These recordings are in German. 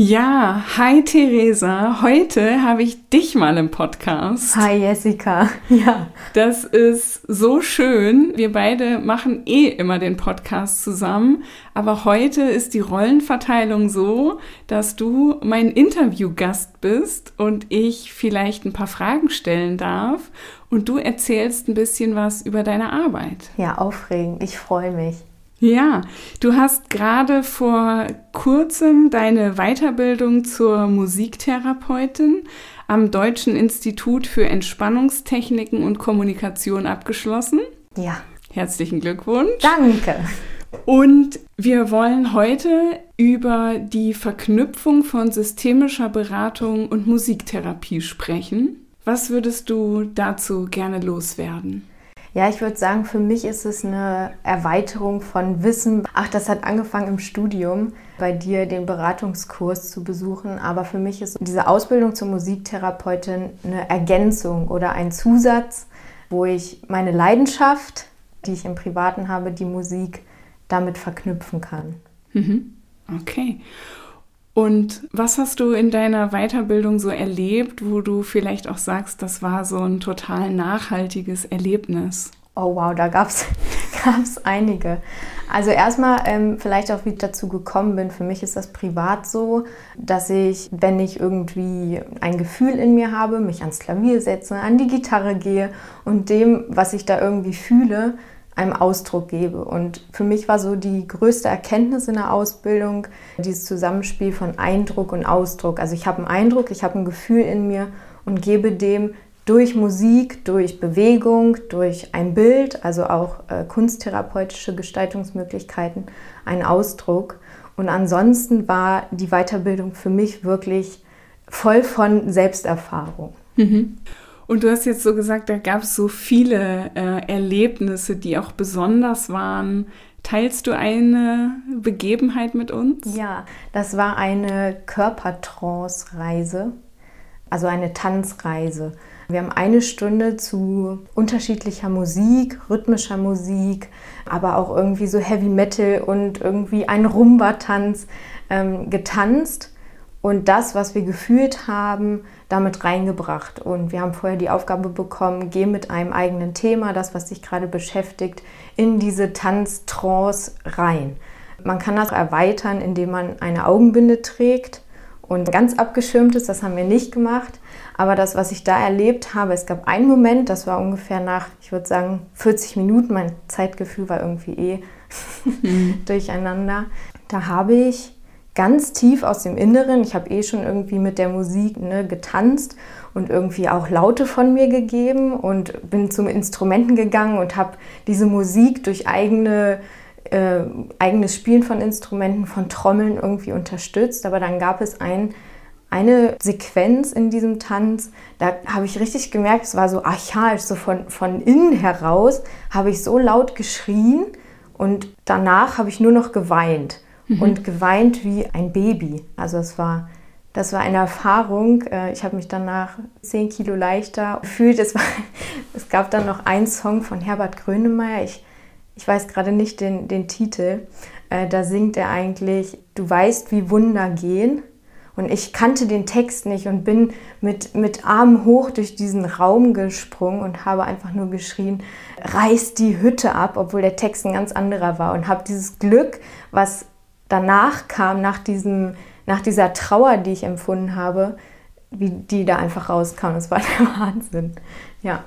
Ja, hi Theresa. Heute habe ich dich mal im Podcast. Hi Jessica. Ja. Das ist so schön. Wir beide machen eh immer den Podcast zusammen. Aber heute ist die Rollenverteilung so, dass du mein Interviewgast bist und ich vielleicht ein paar Fragen stellen darf. Und du erzählst ein bisschen was über deine Arbeit. Ja, aufregend. Ich freue mich. Ja, du hast gerade vor kurzem deine Weiterbildung zur Musiktherapeutin am Deutschen Institut für Entspannungstechniken und Kommunikation abgeschlossen. Ja. Herzlichen Glückwunsch. Danke. Und wir wollen heute über die Verknüpfung von systemischer Beratung und Musiktherapie sprechen. Was würdest du dazu gerne loswerden? Ja, ich würde sagen, für mich ist es eine Erweiterung von Wissen. Ach, das hat angefangen im Studium, bei dir den Beratungskurs zu besuchen. Aber für mich ist diese Ausbildung zur Musiktherapeutin eine Ergänzung oder ein Zusatz, wo ich meine Leidenschaft, die ich im Privaten habe, die Musik, damit verknüpfen kann. Mhm. Okay. Und was hast du in deiner Weiterbildung so erlebt, wo du vielleicht auch sagst, das war so ein total nachhaltiges Erlebnis? Oh wow, da gab es einige. Also erstmal ähm, vielleicht auch, wie ich dazu gekommen bin. Für mich ist das privat so, dass ich, wenn ich irgendwie ein Gefühl in mir habe, mich ans Klavier setze, an die Gitarre gehe und dem, was ich da irgendwie fühle, einem Ausdruck gebe. Und für mich war so die größte Erkenntnis in der Ausbildung dieses Zusammenspiel von Eindruck und Ausdruck. Also ich habe einen Eindruck, ich habe ein Gefühl in mir und gebe dem durch Musik, durch Bewegung, durch ein Bild, also auch äh, kunsttherapeutische Gestaltungsmöglichkeiten, einen Ausdruck. Und ansonsten war die Weiterbildung für mich wirklich voll von Selbsterfahrung. Mhm. Und du hast jetzt so gesagt, da gab es so viele äh, Erlebnisse, die auch besonders waren. Teilst du eine Begebenheit mit uns? Ja, das war eine Körpertrance-Reise, also eine Tanzreise. Wir haben eine Stunde zu unterschiedlicher Musik, rhythmischer Musik, aber auch irgendwie so Heavy Metal und irgendwie ein Rumba-Tanz ähm, getanzt und das, was wir gefühlt haben, damit reingebracht. Und wir haben vorher die Aufgabe bekommen, geh mit einem eigenen Thema, das, was dich gerade beschäftigt, in diese Tanztrance rein. Man kann das erweitern, indem man eine Augenbinde trägt und ganz abgeschirmt ist. Das haben wir nicht gemacht. Aber das, was ich da erlebt habe, es gab einen Moment, das war ungefähr nach, ich würde sagen, 40 Minuten. Mein Zeitgefühl war irgendwie eh mhm. durcheinander. Da habe ich ganz tief aus dem Inneren. Ich habe eh schon irgendwie mit der Musik ne, getanzt und irgendwie auch Laute von mir gegeben und bin zum Instrumenten gegangen und habe diese Musik durch eigene, äh, eigenes Spielen von Instrumenten, von Trommeln irgendwie unterstützt. Aber dann gab es ein, eine Sequenz in diesem Tanz, da habe ich richtig gemerkt, es war so archaisch, so von, von innen heraus habe ich so laut geschrien und danach habe ich nur noch geweint mhm. und geweint wie ein Baby. Also es war, das war eine Erfahrung. Äh, ich habe mich danach zehn Kilo leichter gefühlt. Es, war, es gab dann noch einen Song von Herbert Grönemeyer. Ich, ich weiß gerade nicht den, den Titel. Äh, da singt er eigentlich, du weißt, wie Wunder gehen. Und ich kannte den Text nicht und bin mit, mit Armen hoch durch diesen Raum gesprungen und habe einfach nur geschrien, reiß die Hütte ab, obwohl der Text ein ganz anderer war. Und habe dieses Glück, was danach kam, nach, diesem, nach dieser Trauer, die ich empfunden habe, wie die da einfach rauskam. Das war der Wahnsinn. Ja.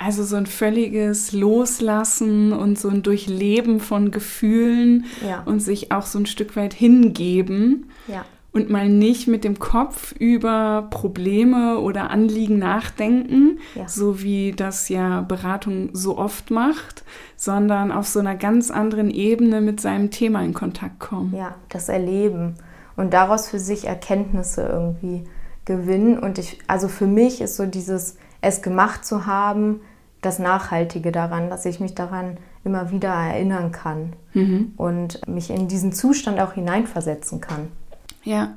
Also so ein völliges Loslassen und so ein Durchleben von Gefühlen ja. und sich auch so ein Stück weit hingeben. Ja und mal nicht mit dem Kopf über Probleme oder Anliegen nachdenken, ja. so wie das ja Beratung so oft macht, sondern auf so einer ganz anderen Ebene mit seinem Thema in Kontakt kommen. Ja, das Erleben und daraus für sich Erkenntnisse irgendwie gewinnen. Und ich, also für mich ist so dieses, es gemacht zu haben, das Nachhaltige daran, dass ich mich daran immer wieder erinnern kann mhm. und mich in diesen Zustand auch hineinversetzen kann. Ja.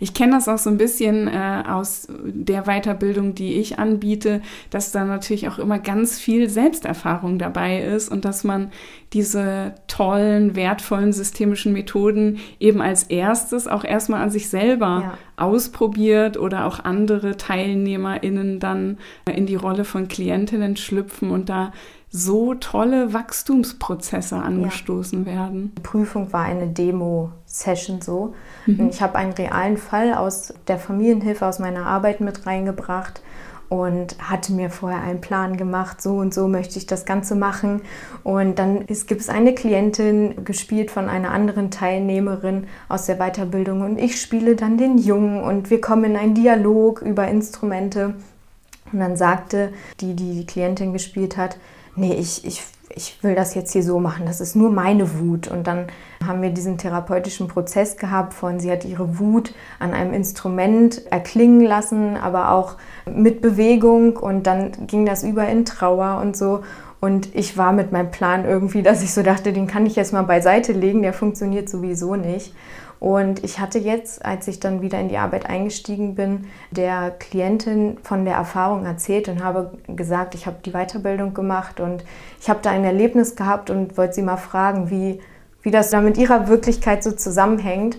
Ich kenne das auch so ein bisschen äh, aus der Weiterbildung, die ich anbiete, dass da natürlich auch immer ganz viel Selbsterfahrung dabei ist und dass man diese tollen, wertvollen systemischen Methoden eben als erstes auch erstmal an sich selber ja. ausprobiert oder auch andere TeilnehmerInnen dann in die Rolle von Klientinnen schlüpfen und da so tolle Wachstumsprozesse angestoßen ja. werden. Die Prüfung war eine Demo-Session so. Mhm. Ich habe einen realen Fall aus der Familienhilfe, aus meiner Arbeit mit reingebracht und hatte mir vorher einen Plan gemacht, so und so möchte ich das Ganze machen. Und dann gibt es eine Klientin, gespielt von einer anderen Teilnehmerin aus der Weiterbildung und ich spiele dann den Jungen und wir kommen in einen Dialog über Instrumente. Und dann sagte die, die die Klientin gespielt hat, nee, ich, ich, ich will das jetzt hier so machen, das ist nur meine Wut. Und dann haben wir diesen therapeutischen Prozess gehabt von, sie hat ihre Wut an einem Instrument erklingen lassen, aber auch mit Bewegung und dann ging das über in Trauer und so. Und ich war mit meinem Plan irgendwie, dass ich so dachte, den kann ich jetzt mal beiseite legen, der funktioniert sowieso nicht. Und ich hatte jetzt, als ich dann wieder in die Arbeit eingestiegen bin, der Klientin von der Erfahrung erzählt und habe gesagt, ich habe die Weiterbildung gemacht und ich habe da ein Erlebnis gehabt und wollte sie mal fragen, wie, wie das da mit ihrer Wirklichkeit so zusammenhängt.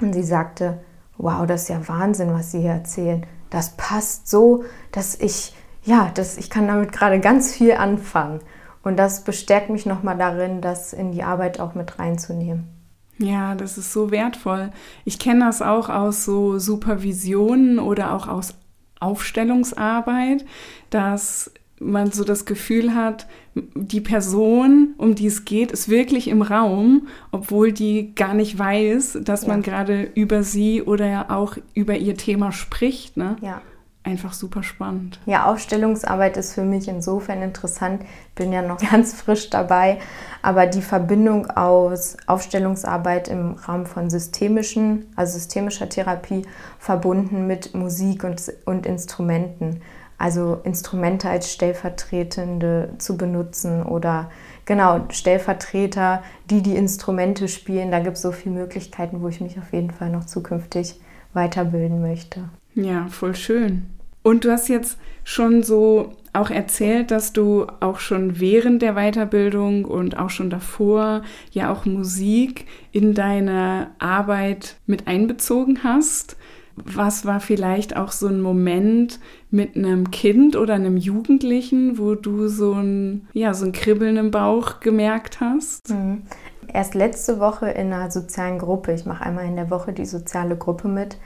Und sie sagte, wow, das ist ja Wahnsinn, was Sie hier erzählen. Das passt so, dass ich, ja, dass ich kann damit gerade ganz viel anfangen. Und das bestärkt mich nochmal darin, das in die Arbeit auch mit reinzunehmen. Ja, das ist so wertvoll. Ich kenne das auch aus so Supervisionen oder auch aus Aufstellungsarbeit, dass man so das Gefühl hat, die Person, um die es geht, ist wirklich im Raum, obwohl die gar nicht weiß, dass ja. man gerade über sie oder auch über ihr Thema spricht. Ne? Ja einfach super spannend. Ja, Aufstellungsarbeit ist für mich insofern interessant. Ich bin ja noch ganz frisch dabei, aber die Verbindung aus Aufstellungsarbeit im Rahmen von systemischen, also systemischer Therapie verbunden mit Musik und, und Instrumenten. Also Instrumente als stellvertretende zu benutzen oder genau Stellvertreter, die die Instrumente spielen. Da gibt es so viele Möglichkeiten, wo ich mich auf jeden Fall noch zukünftig weiterbilden möchte. Ja, voll schön. Und du hast jetzt schon so auch erzählt, dass du auch schon während der Weiterbildung und auch schon davor ja auch Musik in deine Arbeit mit einbezogen hast. Was war vielleicht auch so ein Moment mit einem Kind oder einem Jugendlichen, wo du so ein, ja, so ein Kribbeln im Bauch gemerkt hast? Mhm. Erst letzte Woche in einer sozialen Gruppe, ich mache einmal in der Woche die soziale Gruppe mit,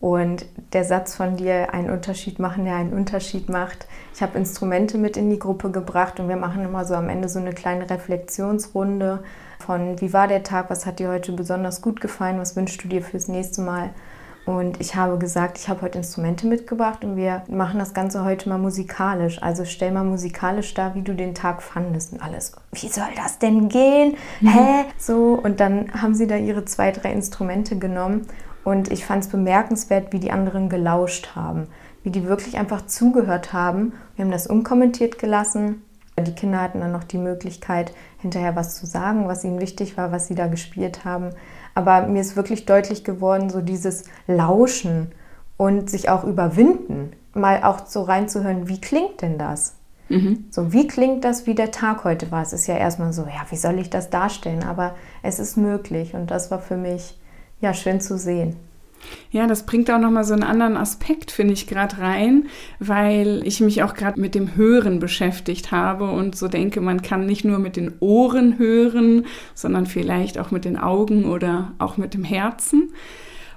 und der Satz von dir, einen Unterschied machen, der einen Unterschied macht. Ich habe Instrumente mit in die Gruppe gebracht und wir machen immer so am Ende so eine kleine Reflexionsrunde von, wie war der Tag, was hat dir heute besonders gut gefallen, was wünschst du dir fürs nächste Mal. Und ich habe gesagt, ich habe heute Instrumente mitgebracht und wir machen das Ganze heute mal musikalisch. Also stell mal musikalisch dar, wie du den Tag fandest und alles. Wie soll das denn gehen? Mhm. Hä? So, und dann haben sie da ihre zwei, drei Instrumente genommen und ich fand es bemerkenswert, wie die anderen gelauscht haben, wie die wirklich einfach zugehört haben. Wir haben das unkommentiert gelassen. Die Kinder hatten dann noch die Möglichkeit, hinterher was zu sagen, was ihnen wichtig war, was sie da gespielt haben. Aber mir ist wirklich deutlich geworden, so dieses Lauschen und sich auch überwinden, mal auch so reinzuhören, wie klingt denn das? Mhm. So, wie klingt das, wie der Tag heute war? Es ist ja erstmal so, ja, wie soll ich das darstellen? Aber es ist möglich und das war für mich ja, schön zu sehen. Ja, das bringt auch nochmal so einen anderen Aspekt, finde ich, gerade rein, weil ich mich auch gerade mit dem Hören beschäftigt habe und so denke, man kann nicht nur mit den Ohren hören, sondern vielleicht auch mit den Augen oder auch mit dem Herzen.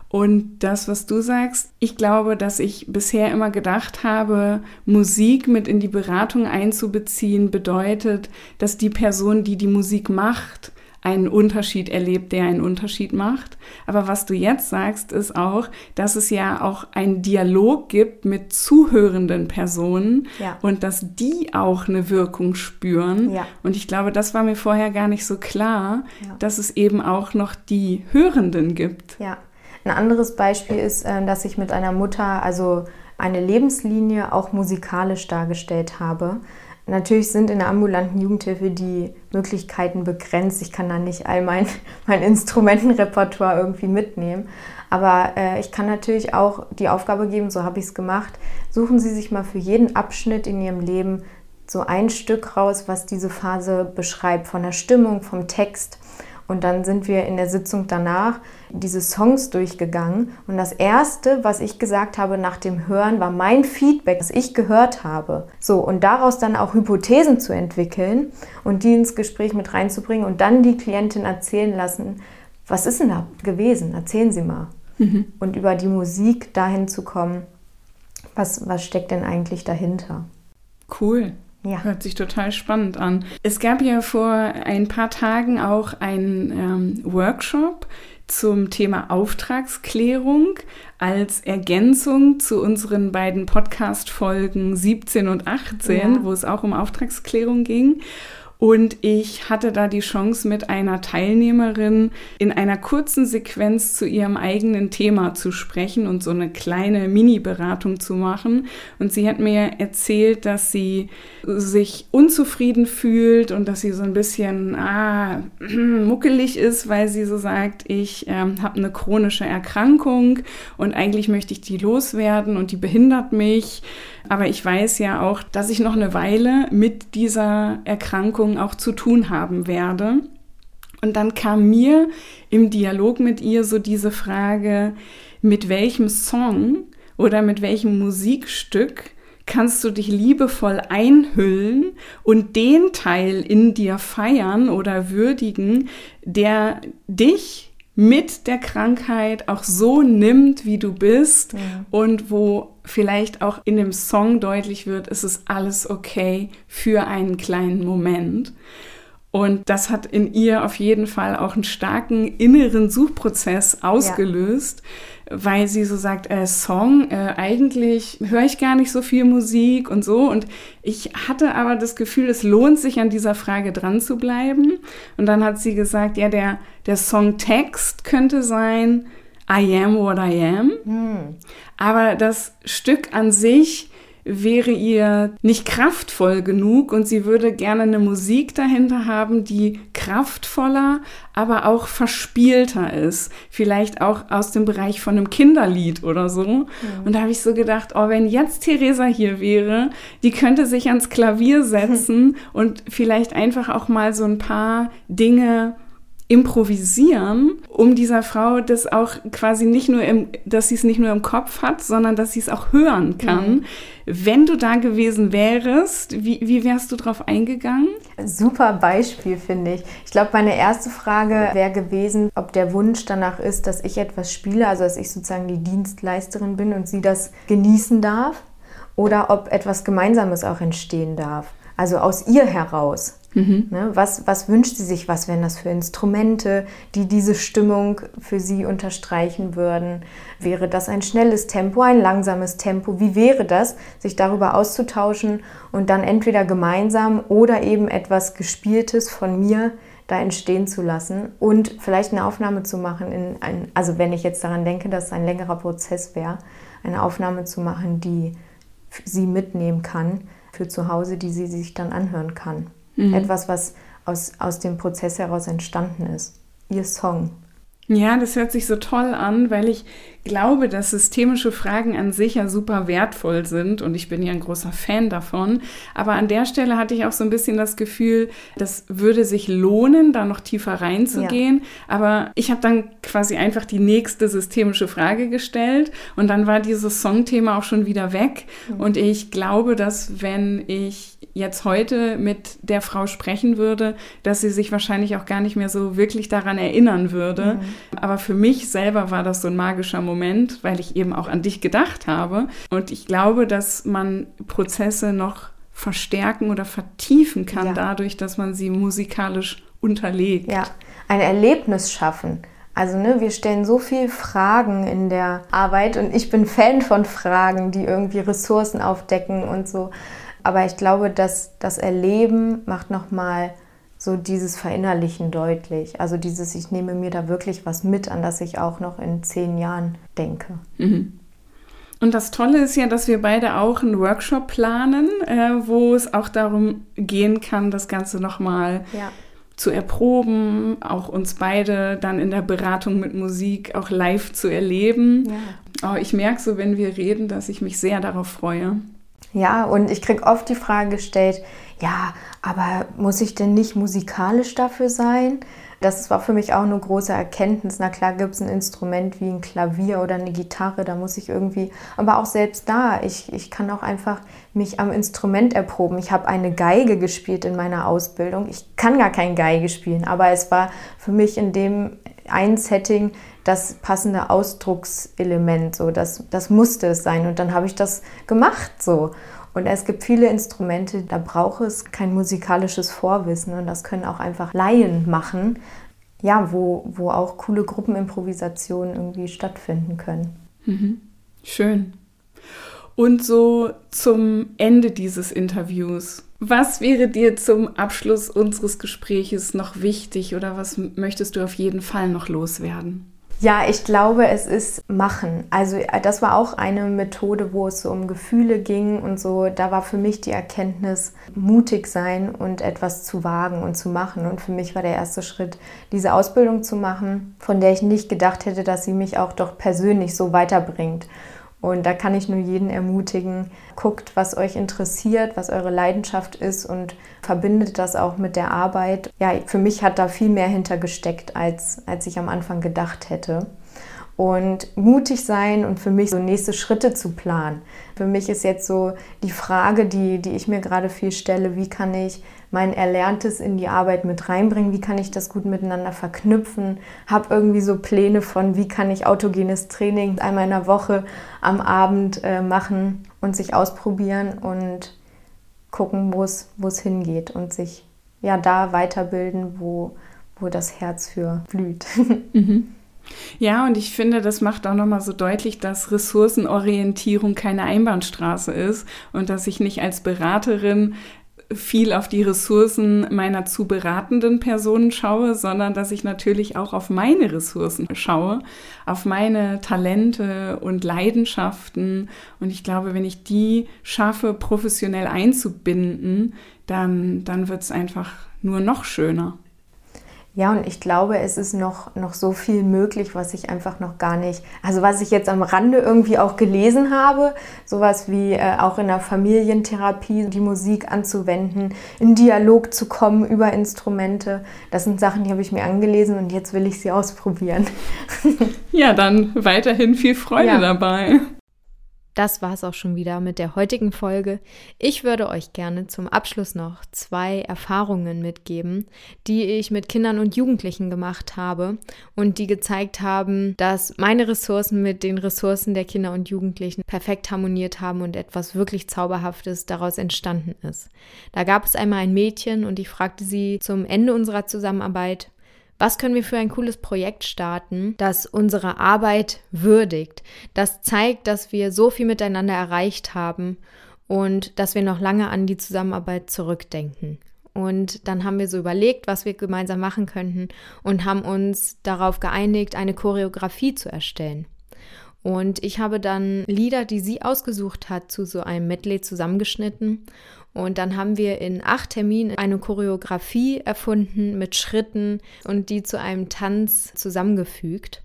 Und das, was du sagst, ich glaube, dass ich bisher immer gedacht habe, Musik mit in die Beratung einzubeziehen, bedeutet, dass die Person, die die Musik macht, einen Unterschied erlebt, der einen Unterschied macht. Aber was du jetzt sagst, ist auch, dass es ja auch einen Dialog gibt mit zuhörenden Personen ja. und dass die auch eine Wirkung spüren. Ja. Und ich glaube, das war mir vorher gar nicht so klar, ja. dass es eben auch noch die Hörenden gibt. Ja. Ein anderes Beispiel ist, äh, dass ich mit einer Mutter also eine Lebenslinie auch musikalisch dargestellt habe Natürlich sind in der ambulanten Jugendhilfe die Möglichkeiten begrenzt. Ich kann da nicht all mein, mein Instrumentenrepertoire irgendwie mitnehmen. Aber äh, ich kann natürlich auch die Aufgabe geben, so habe ich es gemacht, suchen Sie sich mal für jeden Abschnitt in Ihrem Leben so ein Stück raus, was diese Phase beschreibt, von der Stimmung, vom Text. Und dann sind wir in der Sitzung danach diese Songs durchgegangen. Und das Erste, was ich gesagt habe nach dem Hören, war mein Feedback, das ich gehört habe. So, und daraus dann auch Hypothesen zu entwickeln und die ins Gespräch mit reinzubringen und dann die Klientin erzählen lassen, was ist denn da gewesen? Erzählen Sie mal. Mhm. Und über die Musik dahin zu kommen, was, was steckt denn eigentlich dahinter? Cool. Ja. Hört sich total spannend an. Es gab ja vor ein paar Tagen auch einen ähm, Workshop zum Thema Auftragsklärung als Ergänzung zu unseren beiden Podcast-Folgen 17 und 18, ja. wo es auch um Auftragsklärung ging. Und ich hatte da die Chance, mit einer Teilnehmerin in einer kurzen Sequenz zu ihrem eigenen Thema zu sprechen und so eine kleine Mini-Beratung zu machen. Und sie hat mir erzählt, dass sie sich unzufrieden fühlt und dass sie so ein bisschen ah, muckelig ist, weil sie so sagt, ich ähm, habe eine chronische Erkrankung und eigentlich möchte ich die loswerden und die behindert mich. Aber ich weiß ja auch, dass ich noch eine Weile mit dieser Erkrankung auch zu tun haben werde. Und dann kam mir im Dialog mit ihr so diese Frage, mit welchem Song oder mit welchem Musikstück kannst du dich liebevoll einhüllen und den Teil in dir feiern oder würdigen, der dich mit der Krankheit auch so nimmt, wie du bist ja. und wo vielleicht auch in dem Song deutlich wird, es ist alles okay für einen kleinen Moment. Und das hat in ihr auf jeden Fall auch einen starken inneren Suchprozess ausgelöst, ja. Weil sie so sagt, äh, Song, äh, eigentlich höre ich gar nicht so viel Musik und so. Und ich hatte aber das Gefühl, es lohnt sich an dieser Frage dran zu bleiben. Und dann hat sie gesagt, ja, der, der Songtext könnte sein, I am what I am. Hm. Aber das Stück an sich wäre ihr nicht kraftvoll genug und sie würde gerne eine Musik dahinter haben, die kraftvoller, aber auch verspielter ist. Vielleicht auch aus dem Bereich von einem Kinderlied oder so. Mhm. Und da habe ich so gedacht, oh, wenn jetzt Theresa hier wäre, die könnte sich ans Klavier setzen und vielleicht einfach auch mal so ein paar Dinge improvisieren, um dieser Frau das auch quasi nicht nur im, dass sie es nicht nur im Kopf hat, sondern dass sie es auch hören kann. Mhm. Wenn du da gewesen wärst, wie, wie wärst du darauf eingegangen? Super Beispiel, finde ich. Ich glaube, meine erste Frage wäre gewesen, ob der Wunsch danach ist, dass ich etwas spiele, also dass ich sozusagen die Dienstleisterin bin und sie das genießen darf, oder ob etwas Gemeinsames auch entstehen darf. Also aus ihr heraus. Mhm. Ne, was, was wünscht sie sich? Was wären das für Instrumente, die diese Stimmung für sie unterstreichen würden? Wäre das ein schnelles Tempo, ein langsames Tempo? Wie wäre das, sich darüber auszutauschen und dann entweder gemeinsam oder eben etwas Gespieltes von mir da entstehen zu lassen und vielleicht eine Aufnahme zu machen, in ein, also wenn ich jetzt daran denke, dass es ein längerer Prozess wäre, eine Aufnahme zu machen, die sie mitnehmen kann für zu Hause, die sie sich dann anhören kann. Mhm. Etwas, was aus, aus dem Prozess heraus entstanden ist. Ihr Song. Ja, das hört sich so toll an, weil ich glaube, dass systemische Fragen an sich ja super wertvoll sind und ich bin ja ein großer Fan davon. Aber an der Stelle hatte ich auch so ein bisschen das Gefühl, das würde sich lohnen, da noch tiefer reinzugehen. Ja. Aber ich habe dann quasi einfach die nächste systemische Frage gestellt und dann war dieses Songthema auch schon wieder weg. Mhm. Und ich glaube, dass wenn ich jetzt heute mit der Frau sprechen würde, dass sie sich wahrscheinlich auch gar nicht mehr so wirklich daran erinnern würde. Mhm. Aber für mich selber war das so ein magischer Moment, weil ich eben auch an dich gedacht habe. Und ich glaube, dass man Prozesse noch verstärken oder vertiefen kann ja. dadurch, dass man sie musikalisch unterlegt. Ja, ein Erlebnis schaffen. Also ne, wir stellen so viele Fragen in der Arbeit und ich bin Fan von Fragen, die irgendwie Ressourcen aufdecken und so. Aber ich glaube, dass das Erleben macht nochmal so dieses Verinnerlichen deutlich. Also dieses, ich nehme mir da wirklich was mit, an das ich auch noch in zehn Jahren denke. Mhm. Und das Tolle ist ja, dass wir beide auch einen Workshop planen, äh, wo es auch darum gehen kann, das Ganze nochmal ja. zu erproben, auch uns beide dann in der Beratung mit Musik auch live zu erleben. Ja. Oh, ich merke so, wenn wir reden, dass ich mich sehr darauf freue. Ja, und ich kriege oft die Frage gestellt, ja, aber muss ich denn nicht musikalisch dafür sein? Das war für mich auch eine große Erkenntnis. Na klar gibt es ein Instrument wie ein Klavier oder eine Gitarre, da muss ich irgendwie, aber auch selbst da, ich, ich kann auch einfach mich am Instrument erproben. Ich habe eine Geige gespielt in meiner Ausbildung. Ich kann gar kein Geige spielen, aber es war für mich in dem ein Setting das passende Ausdruckselement. So, das, das musste es sein. Und dann habe ich das gemacht so. Und es gibt viele Instrumente, da braucht es kein musikalisches Vorwissen und das können auch einfach Laien machen, ja, wo, wo auch coole Gruppenimprovisationen irgendwie stattfinden können. Mhm. Schön. Und so zum Ende dieses Interviews. Was wäre dir zum Abschluss unseres Gespräches noch wichtig oder was möchtest du auf jeden Fall noch loswerden? Ja, ich glaube, es ist Machen. Also äh, das war auch eine Methode, wo es so um Gefühle ging und so. Da war für mich die Erkenntnis, mutig sein und etwas zu wagen und zu machen. Und für mich war der erste Schritt, diese Ausbildung zu machen, von der ich nicht gedacht hätte, dass sie mich auch doch persönlich so weiterbringt. Und da kann ich nur jeden ermutigen, guckt, was euch interessiert, was eure Leidenschaft ist und verbindet das auch mit der Arbeit. Ja, für mich hat da viel mehr hintergesteckt, als, als ich am Anfang gedacht hätte und mutig sein und für mich so nächste Schritte zu planen. Für mich ist jetzt so die Frage, die, die ich mir gerade viel stelle, wie kann ich mein Erlerntes in die Arbeit mit reinbringen, wie kann ich das gut miteinander verknüpfen, habe irgendwie so Pläne von, wie kann ich autogenes Training einmal in der Woche am Abend äh, machen und sich ausprobieren und gucken, wo es hingeht und sich ja da weiterbilden, wo, wo das Herz für blüht. Mhm. Ja, und ich finde, das macht auch nochmal so deutlich, dass Ressourcenorientierung keine Einbahnstraße ist und dass ich nicht als Beraterin viel auf die Ressourcen meiner zu beratenden Personen schaue, sondern dass ich natürlich auch auf meine Ressourcen schaue, auf meine Talente und Leidenschaften. Und ich glaube, wenn ich die schaffe, professionell einzubinden, dann, dann wird es einfach nur noch schöner. Ja, und ich glaube, es ist noch, noch so viel möglich, was ich einfach noch gar nicht, also was ich jetzt am Rande irgendwie auch gelesen habe, sowas wie äh, auch in der Familientherapie die Musik anzuwenden, in Dialog zu kommen über Instrumente. Das sind Sachen, die habe ich mir angelesen und jetzt will ich sie ausprobieren. ja, dann weiterhin viel Freude ja. dabei. Das war es auch schon wieder mit der heutigen Folge. Ich würde euch gerne zum Abschluss noch zwei Erfahrungen mitgeben, die ich mit Kindern und Jugendlichen gemacht habe und die gezeigt haben, dass meine Ressourcen mit den Ressourcen der Kinder und Jugendlichen perfekt harmoniert haben und etwas wirklich Zauberhaftes daraus entstanden ist. Da gab es einmal ein Mädchen und ich fragte sie zum Ende unserer Zusammenarbeit, was können wir für ein cooles Projekt starten, das unsere Arbeit würdigt, das zeigt, dass wir so viel miteinander erreicht haben und dass wir noch lange an die Zusammenarbeit zurückdenken. Und dann haben wir so überlegt, was wir gemeinsam machen könnten und haben uns darauf geeinigt, eine Choreografie zu erstellen. Und ich habe dann Lieder, die sie ausgesucht hat, zu so einem Medley zusammengeschnitten und dann haben wir in acht Terminen eine Choreografie erfunden mit Schritten und die zu einem Tanz zusammengefügt.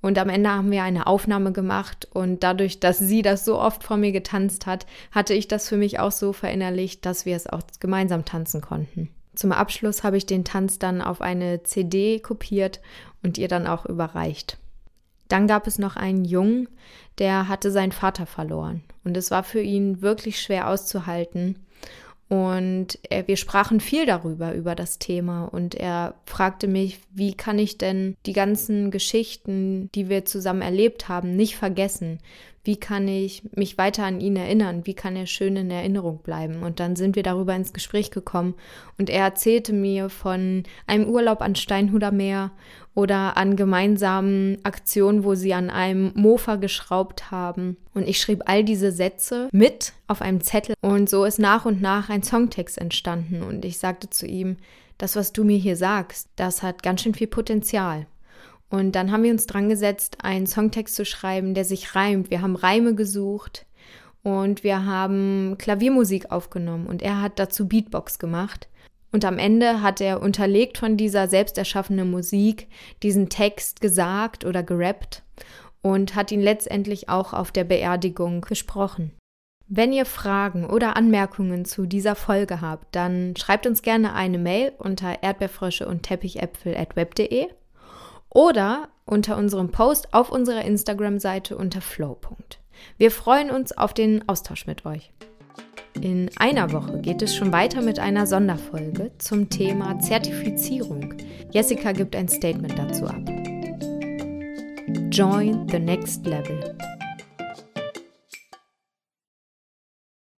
Und am Ende haben wir eine Aufnahme gemacht und dadurch, dass sie das so oft vor mir getanzt hat, hatte ich das für mich auch so verinnerlicht, dass wir es auch gemeinsam tanzen konnten. Zum Abschluss habe ich den Tanz dann auf eine CD kopiert und ihr dann auch überreicht. Dann gab es noch einen Jungen, der hatte seinen Vater verloren und es war für ihn wirklich schwer auszuhalten, und er, wir sprachen viel darüber, über das Thema. Und er fragte mich, wie kann ich denn die ganzen Geschichten, die wir zusammen erlebt haben, nicht vergessen? Wie kann ich mich weiter an ihn erinnern? Wie kann er schön in Erinnerung bleiben? Und dann sind wir darüber ins Gespräch gekommen und er erzählte mir von einem Urlaub an Steinhuder Meer oder an gemeinsamen Aktionen, wo sie an einem Mofa geschraubt haben. Und ich schrieb all diese Sätze mit auf einem Zettel und so ist nach und nach ein Songtext entstanden und ich sagte zu ihm, das, was du mir hier sagst, das hat ganz schön viel Potenzial. Und dann haben wir uns dran gesetzt, einen Songtext zu schreiben, der sich reimt. Wir haben Reime gesucht und wir haben Klaviermusik aufgenommen und er hat dazu Beatbox gemacht. Und am Ende hat er unterlegt von dieser selbst erschaffenen Musik diesen Text gesagt oder gerappt und hat ihn letztendlich auch auf der Beerdigung gesprochen. Wenn ihr Fragen oder Anmerkungen zu dieser Folge habt, dann schreibt uns gerne eine Mail unter erdbeerfrösche und teppichäpfel at web.de oder unter unserem Post auf unserer Instagram-Seite unter flow. Wir freuen uns auf den Austausch mit euch. In einer Woche geht es schon weiter mit einer Sonderfolge zum Thema Zertifizierung. Jessica gibt ein Statement dazu ab. Join the next level.